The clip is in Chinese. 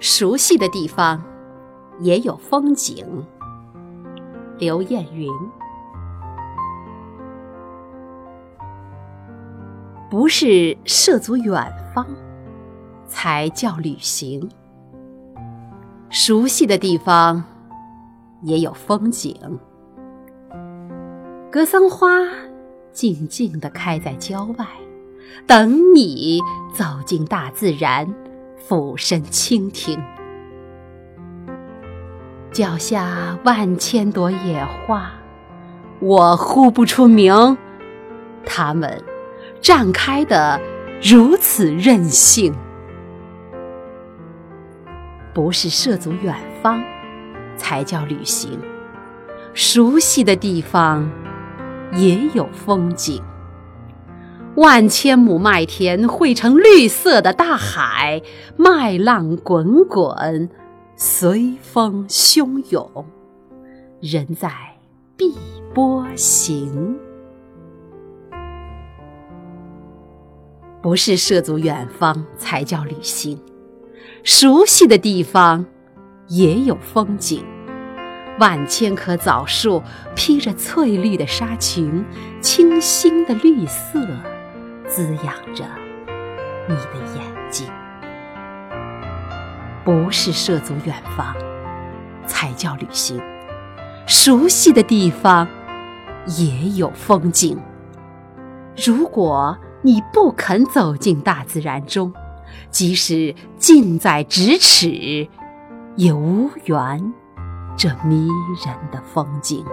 熟悉的地方也有风景。刘燕云，不是涉足远方才叫旅行。熟悉的地方也有风景。格桑花静静地开在郊外，等你走进大自然。俯身倾听，脚下万千朵野花，我呼不出名，它们绽开的如此任性。不是涉足远方才叫旅行，熟悉的地方也有风景。万千亩麦田汇成绿色的大海，麦浪滚滚，随风汹涌，人在碧波行。不是涉足远方才叫旅行，熟悉的地方也有风景。万千棵枣树披着翠绿的纱裙，清新的绿色。滋养着你的眼睛，不是涉足远方才叫旅行，熟悉的地方也有风景。如果你不肯走进大自然中，即使近在咫尺，也无缘这迷人的风景。